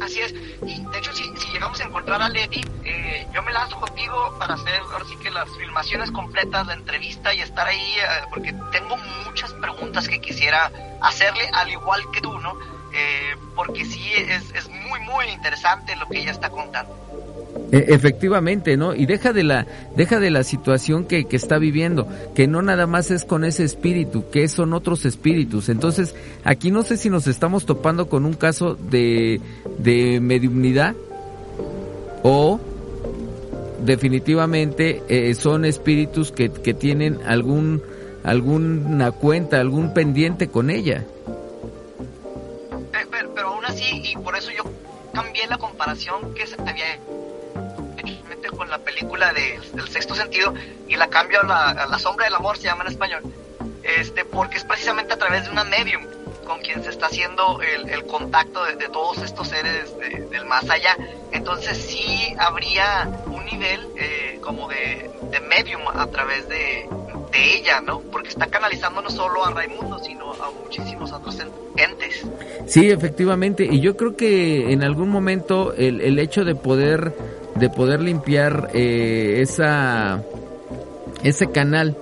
Así es. Y de hecho, si, llegamos a encontrar a Lady, eh, yo me lanzo contigo para hacer ahora sí que las filmaciones completas, la entrevista y estar ahí, eh, porque tengo muchas preguntas que quisiera hacerle, al igual que tú, ¿no? porque sí es, es muy, muy interesante lo que ella está contando. E, efectivamente, ¿no? Y deja de la, deja de la situación que, que, está viviendo, que no nada más es con ese espíritu, que son otros espíritus. Entonces, aquí no sé si nos estamos topando con un caso de, de mediunidad o definitivamente eh, son espíritus que, que tienen algún, alguna cuenta, algún pendiente con ella. Eh, pero, pero aún así, y por eso yo cambié la comparación que se había con la película de, sexto sentido y la cambio a la, sombra del amor, se llama en español, este, porque es precisamente a través de una medium con quien se está haciendo el, contacto de, todos estos seres del más allá. Entonces sí habría un nivel eh, como de, de, medium a través de, de, ella, ¿no? Porque está canalizando no solo a Raimundo, sino a muchísimos otros entes. Sí, efectivamente. Y yo creo que en algún momento el, el hecho de poder de poder limpiar eh, esa ese canal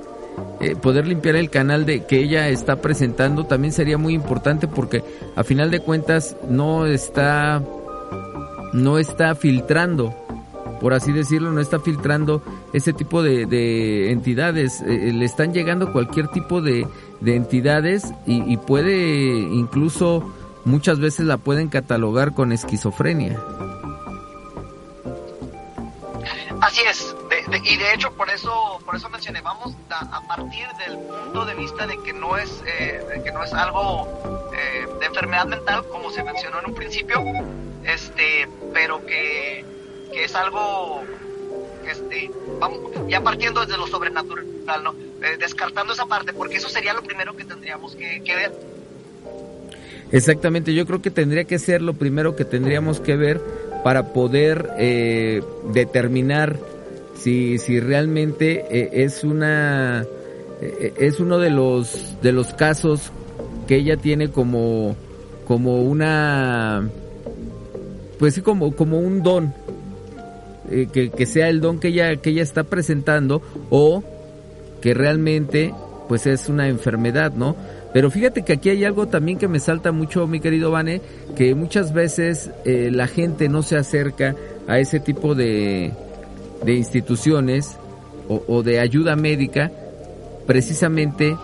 eh, poder limpiar el canal de que ella está presentando también sería muy importante porque a final de cuentas no está no está filtrando por así decirlo no está filtrando ese tipo de, de entidades. Eh, le están llegando cualquier tipo de, de entidades y puede incluso muchas veces la pueden catalogar con esquizofrenia Así es, y de hecho por eso por eso mencioné, vamos a, partir del punto de vista de que no es eh, que no es algo eh, de enfermedad mental como se mencionó en un principio, este, pero que, es algo este, vamos, ya partiendo desde lo sobrenatural, ¿no? Eh, descartando esa parte, porque eso sería lo primero que tendríamos que, que ver. Exactamente, yo creo que tendría que ser lo primero que tendríamos que ver para poder eh, determinar si, si realmente eh, es una eh, es uno de los de los casos que ella tiene como como una pues sí como como un don que, que sea el don que ella que ella está presentando o que realmente pues es una enfermedad no pero fíjate que aquí hay algo también que me salta mucho, mi querido Vane, que muchas veces eh, la gente no se acerca a ese tipo de, de instituciones o, de ayuda médica precisamente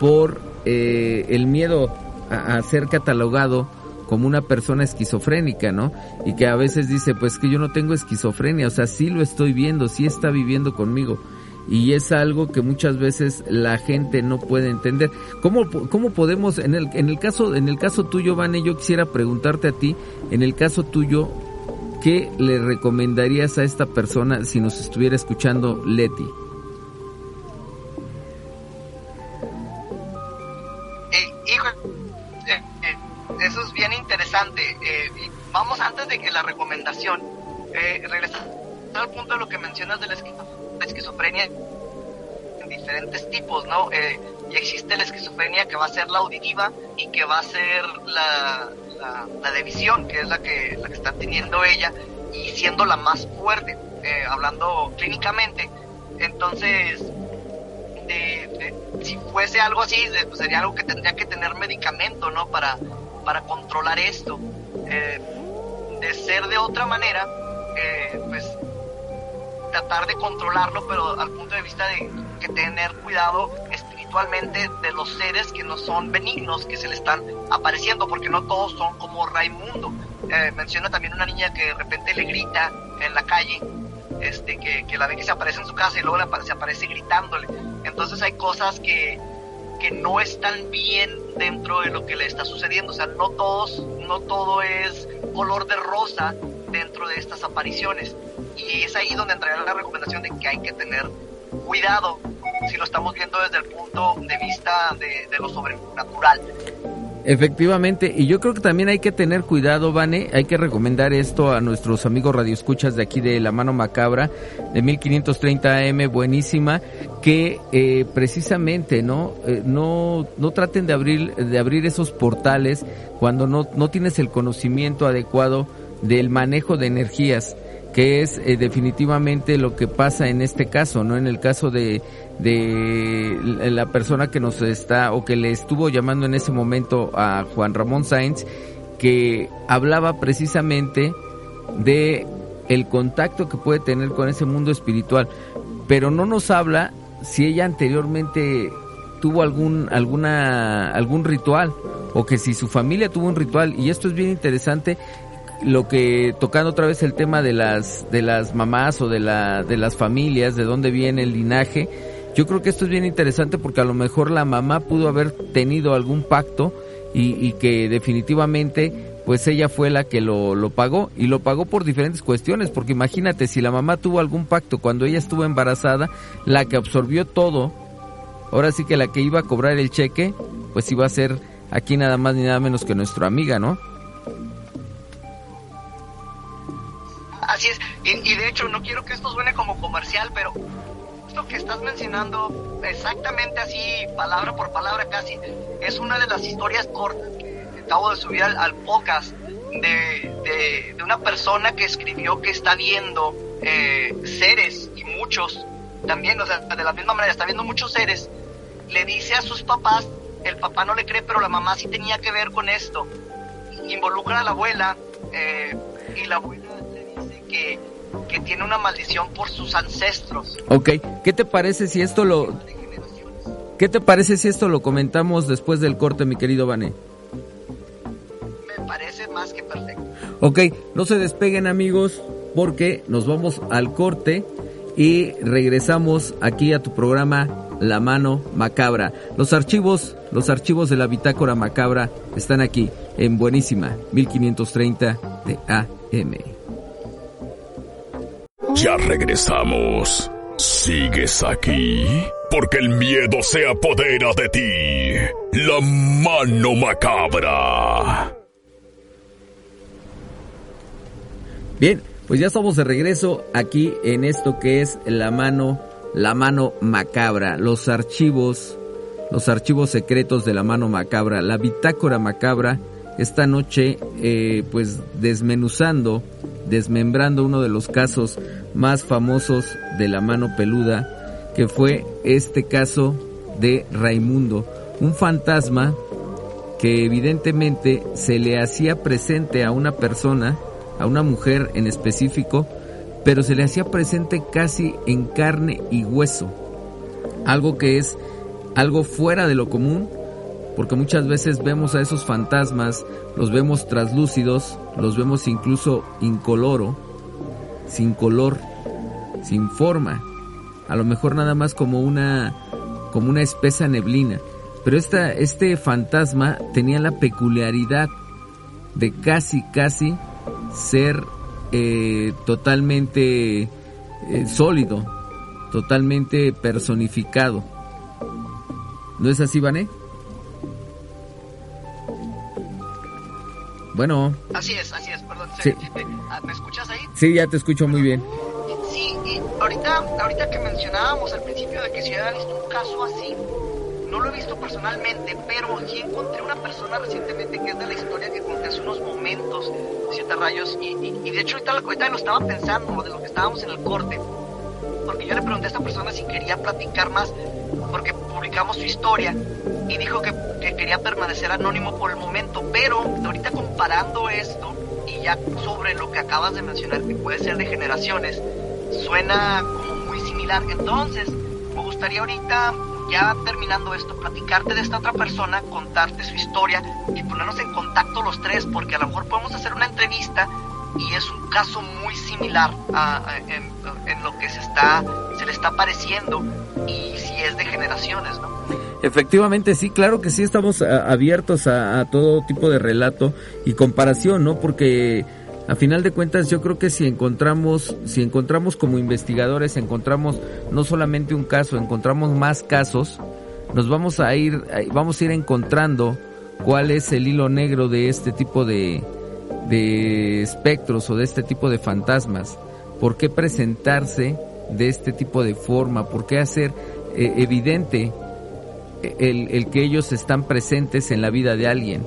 por eh, el miedo a, ser catalogado como una persona esquizofrénica, ¿no? Y que a veces dice, pues que yo no tengo esquizofrenia, o sea, sí lo estoy viendo, sí está viviendo conmigo y es algo que muchas veces la gente no puede entender. ¿Cómo, cómo podemos, en el, en el caso, en el caso tuyo, Vane, yo quisiera preguntarte a ti, en el caso tuyo, ¿qué le recomendarías a esta persona si nos estuviera escuchando Leti? Eh, hijo, eh, eh, eso es bien interesante. vamos antes de que la recomendación, regresar al punto de lo que mencionas del escritor esquizofrenia en diferentes tipos, ¿no? Eh, y existe la esquizofrenia que va a ser la auditiva y que va a ser la, la, de visión, que es la que, la que está teniendo ella y siendo la más fuerte, eh, hablando clínicamente. Entonces, si fuese algo así, pues sería algo que tendría que tener medicamento, ¿no? Para, para controlar esto. Eh, de ser de otra manera, pues tratar de controlarlo, pero al punto de vista de que tener cuidado espiritualmente de los seres que no son benignos, que se le están apareciendo, porque no todos son como Raimundo. Eh, menciona también una niña que de repente le grita en la calle, este, que, que la ve que se aparece en su casa y luego se aparece gritándole. Entonces hay cosas que, que no están bien dentro de lo que le está sucediendo. O sea, no todos, no todo es color de rosa dentro de estas apariciones. Y es ahí donde entraría la recomendación de que hay que tener cuidado si lo estamos viendo desde el punto de vista de, lo sobrenatural. Efectivamente, y yo creo que también hay que tener cuidado, Vane, hay que recomendar esto a nuestros amigos radioescuchas de aquí de La Mano Macabra, de 1530 AM, buenísima, que eh, precisamente, ¿no? Eh, no, no traten de abrir, de abrir esos portales cuando no, no tienes el conocimiento adecuado del manejo de energías que es eh, definitivamente lo que pasa en este caso, ¿no? En el caso de, de la persona que nos está o que le estuvo llamando en ese momento a Juan Ramón Sainz, que hablaba precisamente de el contacto que puede tener con ese mundo espiritual, pero no nos habla si ella anteriormente tuvo algún alguna algún ritual o que si su familia tuvo un ritual y esto es bien interesante lo que tocando otra vez el tema de las de las mamás o de la de las familias, de dónde viene el linaje, yo creo que esto es bien interesante porque a lo mejor la mamá pudo haber tenido algún pacto y, que definitivamente pues ella fue la que lo, lo pagó y lo pagó por diferentes cuestiones porque imagínate si la mamá tuvo algún pacto cuando ella estuvo embarazada, la que absorbió todo, ahora sí que la que iba a cobrar el cheque, pues iba a ser aquí nada más ni nada menos que nuestra amiga, ¿no? Y, de hecho no quiero que esto suene como comercial, pero esto que estás mencionando exactamente así, palabra por palabra casi, es una de las historias cortas que acabo de subir al, al podcast de, de, una persona que escribió que está viendo eh, seres y muchos también, o sea, de la misma manera, está viendo muchos seres, le dice a sus papás, el papá no le cree, pero la mamá sí tenía que ver con esto, involucra a la abuela eh, y la abuela que, que tiene una maldición por sus ancestros. Ok, ¿qué te parece si esto lo... ¿Qué te parece si esto lo comentamos después del corte, mi querido Vané? Me parece más que perfecto. Ok, no se despeguen amigos porque nos vamos al corte y regresamos aquí a tu programa La Mano Macabra. Los archivos, los archivos de la bitácora macabra están aquí en Buenísima 1530 de AM. Ya regresamos. ¿Sigues aquí? Porque el miedo se apodera de ti. La mano macabra. Bien, pues ya estamos de regreso aquí en esto que es la mano, la mano macabra, los archivos, los archivos secretos de la mano macabra, la bitácora macabra, esta noche eh, pues desmenuzando, desmembrando uno de los casos más famosos de la mano peluda, que fue este caso de Raimundo, un fantasma que evidentemente se le hacía presente a una persona, a una mujer en específico, pero se le hacía presente casi en carne y hueso. Algo que es algo fuera de lo común, porque muchas veces vemos a esos fantasmas, los vemos traslúcidos, los vemos incluso incoloro, sin color, sin forma, a lo mejor nada más como una como una espesa neblina. Pero esta, este fantasma tenía la peculiaridad de casi, casi ser eh, totalmente eh, sólido, totalmente personificado. ¿No es así, Vané? Bueno. Así es, así es. Sí. Ah, ¿Me escuchas ahí? Sí, ya te escucho muy bien. Sí, y ahorita, ahorita que mencionábamos al principio de que si había visto un caso así, no lo he visto personalmente, pero sí encontré una persona recientemente que es de la historia que conté hace unos momentos, Siete Rayos, y, y, y de hecho ahorita, ahorita lo estaba pensando, de lo que estábamos en el corte, porque yo le pregunté a esta persona si quería platicar más, porque publicamos su historia, y dijo que, que quería permanecer anónimo por el momento, pero ahorita comparando esto, ya sobre lo que acabas de mencionar, que puede ser de generaciones, suena como muy similar. Entonces, me gustaría ahorita, ya terminando esto, platicarte de esta otra persona, contarte su historia y ponernos en contacto los tres, porque a lo mejor podemos hacer una entrevista y es un caso muy similar a, en, en lo que se está se le está apareciendo y si es de generaciones, ¿no? Efectivamente, sí, claro que sí estamos abiertos a, todo tipo de relato y comparación, ¿no? Porque a final de cuentas yo creo que si encontramos, si encontramos como investigadores, encontramos no solamente un caso, encontramos más casos, nos vamos a ir, a- vamos a ir encontrando cuál es el hilo negro de este tipo de, de espectros o de este tipo de fantasmas. ¿Por qué presentarse de este tipo de forma? ¿Por qué hacer eh, evidente el, que ellos están presentes en la vida de alguien?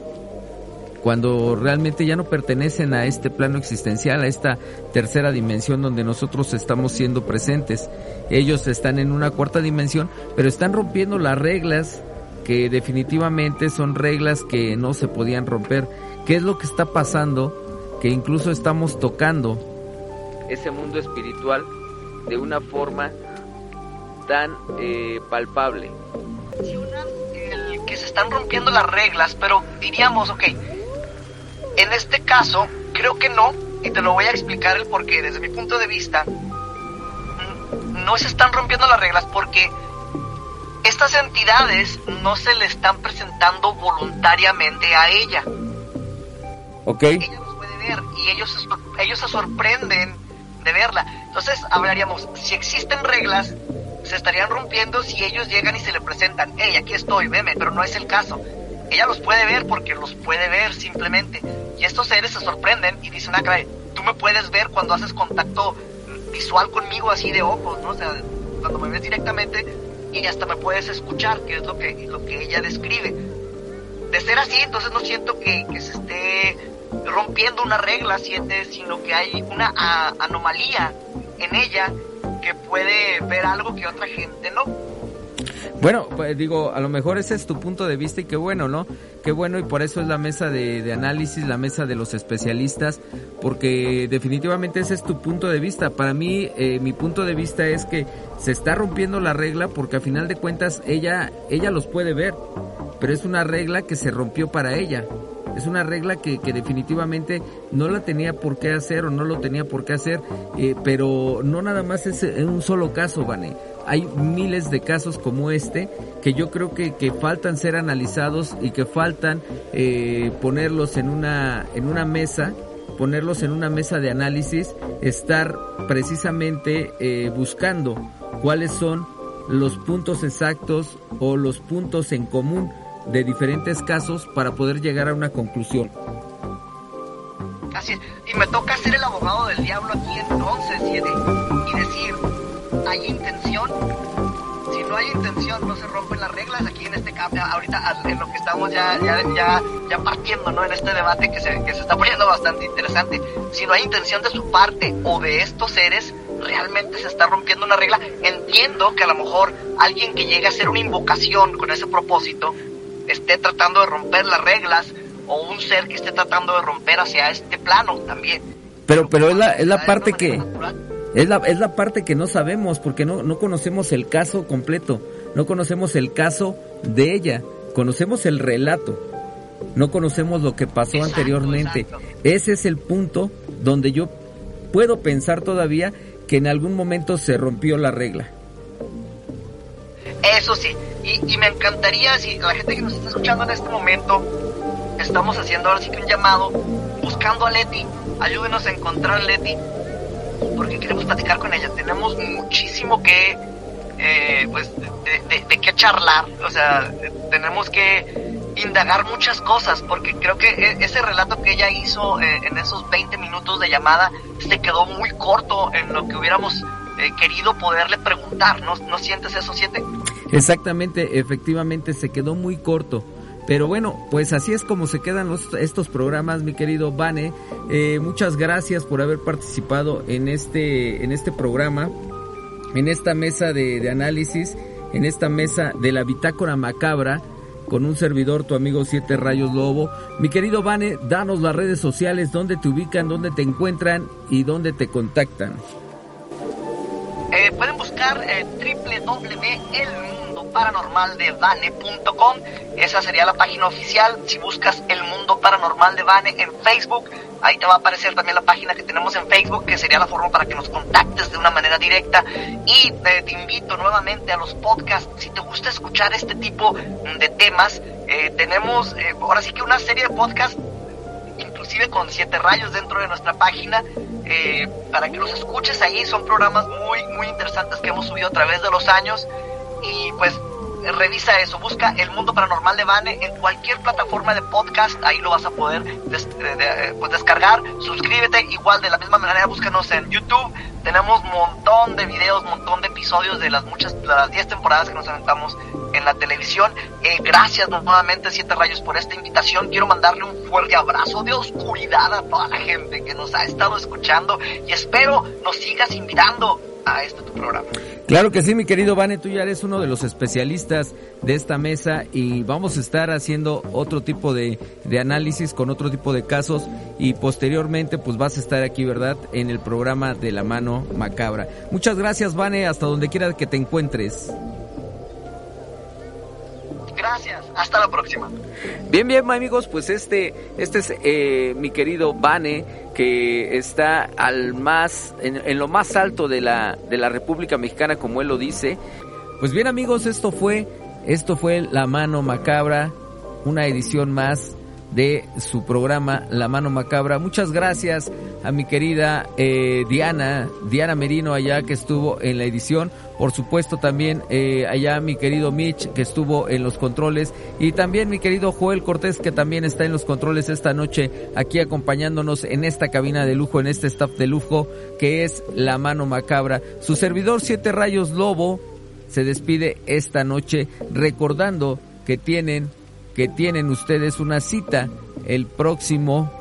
Cuando realmente ya no pertenecen a este plano existencial, a esta tercera dimensión donde nosotros estamos siendo presentes. Ellos están en una cuarta dimensión, pero están rompiendo las reglas que definitivamente son reglas que no se podían romper. ¿Qué es lo que está pasando? Que incluso estamos tocando ese mundo espiritual de una forma tan eh, palpable. Mencionan el que se están rompiendo las reglas, pero diríamos, ok, en este caso creo que no, y te lo voy a explicar el porqué. Desde mi punto de vista, mm, no se están rompiendo las reglas porque estas entidades no se le están presentando voluntariamente a ella. ¿Ok? Ella los puede ver y ellos, ellos se sorprenden de verla. Entonces hablaríamos, si existen reglas, se estarían rompiendo si ellos llegan y se le presentan, hey, aquí estoy, veme, pero no es el caso. Ella los puede ver porque los puede ver simplemente. Y estos seres se sorprenden y dicen, ah, caray, tú me puedes ver cuando haces contacto visual conmigo así de ojos, ¿no? O sea, cuando me ves directamente y hasta me puedes escuchar, que es lo que, lo que ella describe. De ser así, entonces no siento que, se esté rompiendo una regla, siete, sino que hay una anomalía en ella que puede ver algo que otra gente no. Bueno, pues digo, a lo mejor ese es tu punto de vista y qué bueno, ¿no? Qué bueno y por eso es la mesa de, análisis, la mesa de los especialistas, porque definitivamente ese es tu punto de vista. Para mí, eh, mi punto de vista es que se está rompiendo la regla porque a final de cuentas ella, ella los puede ver, pero es una regla que se rompió para ella. Es una regla que, que definitivamente no la tenía por qué hacer o no lo tenía por qué hacer, eh, pero no nada más es en un solo caso, Vane. Hay miles de casos como este que yo creo que, que faltan ser analizados y que faltan eh, ponerlos en una, en una mesa, ponerlos en una mesa de análisis, estar precisamente eh, buscando cuáles son los puntos exactos o los puntos en común de diferentes casos para poder llegar a una conclusión. Así es. Y me toca ser el abogado del diablo aquí entonces y, y decir, ¿hay intención? Si no hay intención, no se rompen las reglas aquí en este cambio, ahorita en lo que estamos ya, ya, ya, ya partiendo, ¿no? En este debate que se, que se está poniendo bastante interesante. Si no hay intención de su parte o de estos seres, realmente se está rompiendo una regla. Entiendo que a lo mejor alguien que llegue a hacer una invocación con ese propósito esté tratando de romper las reglas o un ser que esté tratando de romper hacia este plano también. Pero, pero es la, es la parte que, es la, es la parte que no sabemos porque no, no conocemos el caso completo, no conocemos el caso de ella, conocemos el relato, no conocemos lo que pasó Exacto, anteriormente. exacto. Ese es el punto donde yo puedo pensar todavía que en algún momento se rompió la regla. Eso sí, y, y me encantaría si la gente que nos está escuchando en este momento, estamos haciendo ahora sí que un llamado, buscando a Leti, ayúdenos a encontrar a Leti, porque queremos platicar con ella. Tenemos muchísimo que, eh, pues, de, qué charlar, o sea, tenemos que indagar muchas cosas, porque creo que e, ese relato que ella hizo eh, en esos 20 minutos de llamada se quedó muy corto en lo que hubiéramos eh, querido poderle preguntar. ¿No, ¿No sientes eso, Siete? Exactamente, efectivamente se quedó muy corto. Pero bueno, pues así es como se quedan los, estos programas, mi querido Vane. Eh, muchas gracias por haber participado en este, en este programa, en esta mesa de, análisis, en esta mesa de la bitácora macabra con un servidor, tu amigo Siete Rayos Lobo. Mi querido Vane, danos las redes sociales, dónde te ubican, dónde te encuentran y dónde te contactan. Eh, pueden buscar eh, www.elmundoparanormaldevane.com. Esa sería la página oficial. Si buscas El Mundo Paranormal de Vane en Facebook, ahí te va a aparecer también la página que tenemos en Facebook, que sería la forma para que nos contactes de una manera directa. Y eh, te invito nuevamente a los podcasts. Si te gusta escuchar este tipo de temas, eh, tenemos eh, ahora sí que una serie de podcasts inclusive con siete rayos dentro de nuestra página para que los escuches ahí son programas muy muy interesantes que hemos subido a través de los años y pues revisa eso, busca El Mundo Paranormal de Vane en cualquier plataforma de podcast, ahí lo vas a poder de- de- pues descargar, suscríbete, igual de la misma manera búscanos en YouTube, tenemos montón de videos, montón de episodios de las muchas, de las 10 temporadas que nos aventamos en la televisión. Eh, gracias nuevamente Siete Rayos por esta invitación, quiero mandarle un fuerte abrazo de oscuridad a toda la gente que nos ha estado escuchando y espero nos sigas invitando a este tu programa. Claro que sí, mi querido Vane, tú ya eres uno de los especialistas de esta mesa y vamos a estar haciendo otro tipo de, de análisis con otro tipo de casos y posteriormente pues vas a estar aquí, ¿verdad? En el programa de la mano macabra. Muchas gracias, Vane, hasta donde quiera que te encuentres. Gracias, hasta la próxima. Bien, bien, amigos, pues este, este es eh, mi querido Vane, que está al más, en, en lo más alto de la, de la República Mexicana, como él lo dice. Pues bien, amigos, esto fue, esto fue La Mano Macabra, una edición más de su programa La Mano Macabra. Muchas gracias a mi querida eh, Diana, Diana Merino allá que estuvo en la edición. Por supuesto también eh, allá mi querido Mitch que estuvo en los controles y también mi querido Joel Cortés que también está en los controles esta noche aquí acompañándonos en esta cabina de lujo, en este staff de lujo que es La Mano Macabra. Su servidor Siete Rayos Lobo se despide esta noche recordando que tienen que tienen ustedes una cita el próximo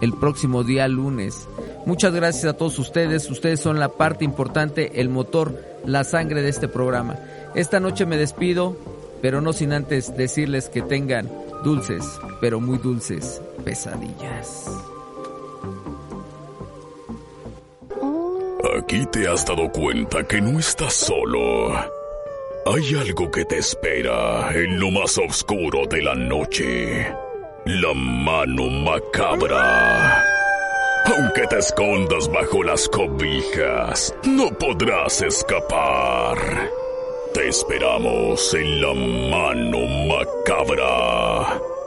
el próximo día lunes. Muchas gracias a todos ustedes, ustedes son la parte importante, el motor, la sangre de este programa. Esta noche me despido, pero no sin antes decirles que tengan dulces, pero muy dulces pesadillas. Aquí te has dado cuenta que no estás solo. Hay algo que te espera en lo más oscuro de la noche. La mano macabra. Aunque te escondas bajo las cobijas, no podrás escapar. Te esperamos en la mano macabra.